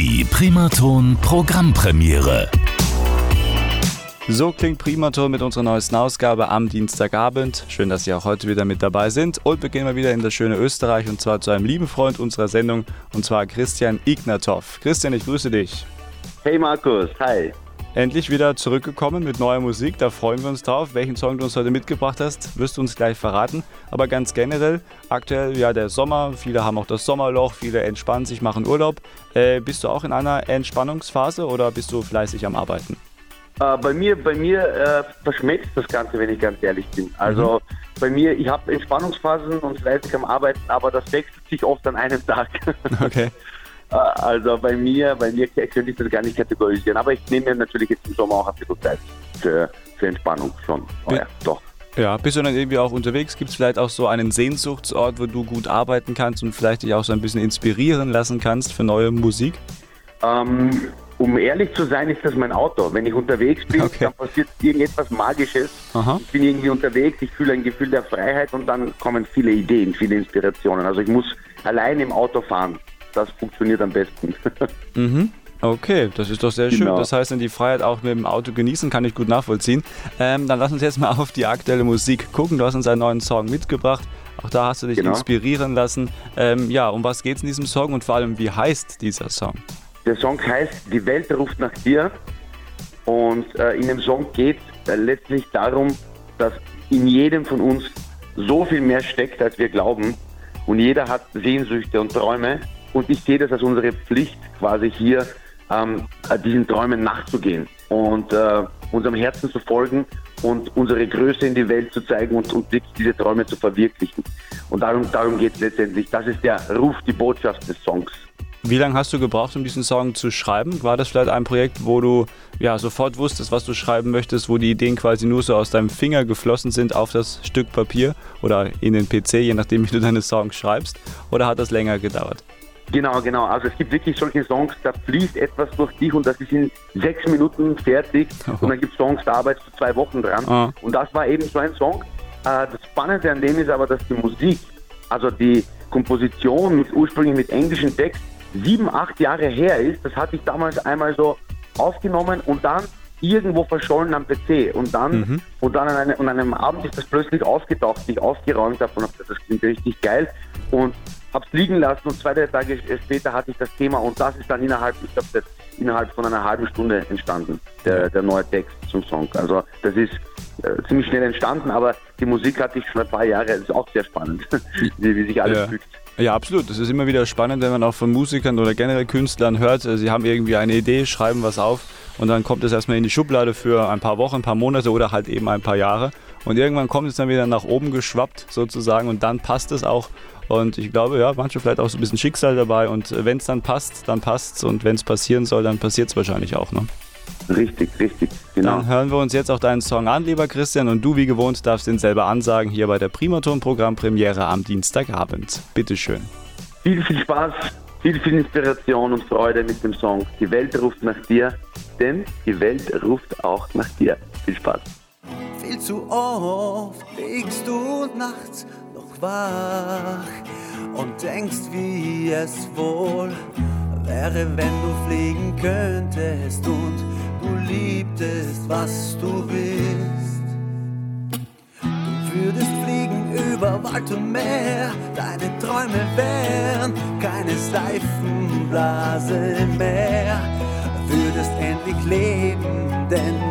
Die Primaton Programmpremiere. So klingt Primaton mit unserer neuesten Ausgabe am Dienstagabend. Schön, dass Sie auch heute wieder mit dabei sind. Und wir gehen mal wieder in das schöne Österreich und zwar zu einem lieben Freund unserer Sendung und zwar Christian Ignatov. Christian, ich grüße dich. Hey Markus, hi. Endlich wieder zurückgekommen mit neuer Musik, da freuen wir uns drauf. Welchen Song du uns heute mitgebracht hast, wirst du uns gleich verraten. Aber ganz generell, aktuell ja der Sommer, viele haben auch das Sommerloch, viele entspannen sich, machen Urlaub. Äh, bist du auch in einer Entspannungsphase oder bist du fleißig am Arbeiten? Äh, bei mir, bei mir äh, verschmelzt das Ganze, wenn ich ganz ehrlich bin. Also mhm. bei mir, ich habe Entspannungsphasen und fleißig am Arbeiten, aber das wechselt sich oft an einem Tag. Okay. Äh, also bei mir, bei mir könnte ich das gar nicht kategorisieren. Aber ich nehme mir natürlich jetzt im Sommer auch bisschen Zeit für, für Entspannung schon. Oh, ja, doch. Ja, bist du dann irgendwie auch unterwegs? Gibt es vielleicht auch so einen Sehnsuchtsort, wo du gut arbeiten kannst und vielleicht dich auch so ein bisschen inspirieren lassen kannst für neue Musik? Ähm, um ehrlich zu sein, ist das mein Auto. Wenn ich unterwegs bin, okay. dann passiert irgendetwas Magisches. Aha. Ich bin irgendwie unterwegs, ich fühle ein Gefühl der Freiheit und dann kommen viele Ideen, viele Inspirationen. Also ich muss allein im Auto fahren das funktioniert am besten. mhm. Okay, das ist doch sehr schön. Genau. Das heißt, dann die Freiheit auch mit dem Auto genießen, kann ich gut nachvollziehen. Ähm, dann lass uns jetzt mal auf die aktuelle Musik gucken. Du hast uns einen neuen Song mitgebracht. Auch da hast du dich genau. inspirieren lassen. Ähm, ja, um was geht es in diesem Song und vor allem, wie heißt dieser Song? Der Song heißt Die Welt ruft nach dir. Und äh, in dem Song geht es äh, letztlich darum, dass in jedem von uns so viel mehr steckt, als wir glauben. Und jeder hat Sehnsüchte und Träume. Und ich sehe das als unsere Pflicht, quasi hier ähm, diesen Träumen nachzugehen und äh, unserem Herzen zu folgen und unsere Größe in die Welt zu zeigen und, und diese Träume zu verwirklichen. Und darum, darum geht es letztendlich. Das ist der Ruf, die Botschaft des Songs. Wie lange hast du gebraucht, um diesen Song zu schreiben? War das vielleicht ein Projekt, wo du ja sofort wusstest, was du schreiben möchtest, wo die Ideen quasi nur so aus deinem Finger geflossen sind auf das Stück Papier oder in den PC, je nachdem, wie du deine Songs schreibst? Oder hat das länger gedauert? Genau, genau. Also es gibt wirklich solche Songs, da fließt etwas durch dich und das ist in sechs Minuten fertig. Oh. Und dann gibt es Songs, da arbeitest du zwei Wochen dran. Oh. Und das war eben so ein Song. Äh, das Spannende an dem ist aber, dass die Musik, also die Komposition mit, ursprünglich mit englischem Text, sieben, acht Jahre her ist. Das hatte ich damals einmal so aufgenommen und dann irgendwo verschollen am PC. Und dann, mhm. und dann an, eine, an einem Abend ist das plötzlich aufgetaucht, die ich aufgeräumt habe und habe das klingt richtig geil. Und habe es liegen lassen und zwei, drei Tage später hatte ich das Thema und das ist dann innerhalb, ich glaube, innerhalb von einer halben Stunde entstanden, der, der neue Text zum Song. Also das ist äh, ziemlich schnell entstanden, aber die Musik hatte ich schon ein paar Jahre, das ist auch sehr spannend, wie, wie sich alles ja. fügt. Ja, absolut. Es ist immer wieder spannend, wenn man auch von Musikern oder generell Künstlern hört, äh, sie haben irgendwie eine Idee, schreiben was auf und dann kommt es erstmal in die Schublade für ein paar Wochen, ein paar Monate oder halt eben ein paar Jahre. Und irgendwann kommt es dann wieder nach oben geschwappt sozusagen und dann passt es auch und ich glaube, ja, manche vielleicht auch so ein bisschen Schicksal dabei. Und wenn es dann passt, dann passt es. Und wenn es passieren soll, dann passiert es wahrscheinlich auch. Ne? Richtig, richtig, genau. Dann hören wir uns jetzt auch deinen Song an, lieber Christian. Und du, wie gewohnt, darfst den selber ansagen hier bei der Primaton-Programmpremiere am Dienstagabend. Bitteschön. Viel, viel Spaß, viel, viel Inspiration und Freude mit dem Song. Die Welt ruft nach dir, denn die Welt ruft auch nach dir. Viel Spaß. Zu oft liegst du nachts noch wach und denkst, wie es wohl wäre, wenn du fliegen könntest und du liebtest, was du bist. Du würdest fliegen über Wald und Meer, deine Träume wären keine Seifenblase mehr. Würdest endlich leben, denn